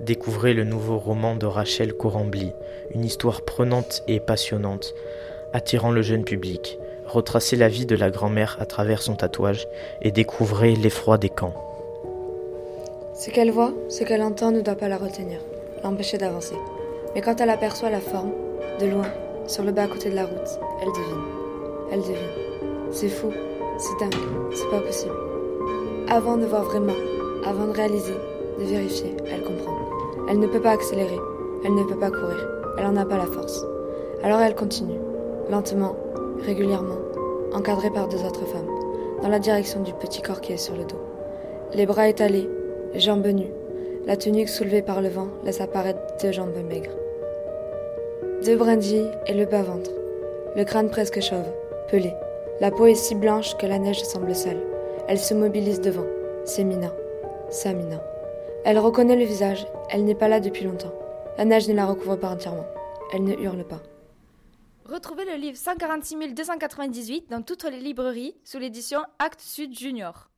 Découvrez le nouveau roman de Rachel Corambly, une histoire prenante et passionnante, attirant le jeune public. Retracez la vie de la grand-mère à travers son tatouage et découvrez l'effroi des camps. Ce qu'elle voit, ce qu'elle entend ne doit pas la retenir, l'empêcher d'avancer. Mais quand elle aperçoit la forme, de loin, sur le bas à côté de la route, elle devine. Elle devine. C'est fou, c'est dingue, c'est pas possible. Avant de voir vraiment, avant de réaliser, de vérifier, elle comprend. Elle ne peut pas accélérer, elle ne peut pas courir, elle en a pas la force. Alors elle continue, lentement, régulièrement, encadrée par deux autres femmes, dans la direction du petit corps qui est sur le dos. Les bras étalés, les jambes nues, la tunique soulevée par le vent laisse apparaître deux jambes maigres. Deux brindilles et le bas-ventre, le crâne presque chauve, pelé. La peau est si blanche que la neige semble seule. Elle se mobilise devant. C'est Mina. Sa Mina. Elle reconnaît le visage. Elle n'est pas là depuis longtemps. La neige ne la recouvre pas entièrement. Elle ne hurle pas. Retrouvez le livre 146 298 dans toutes les librairies sous l'édition Actes Sud Junior.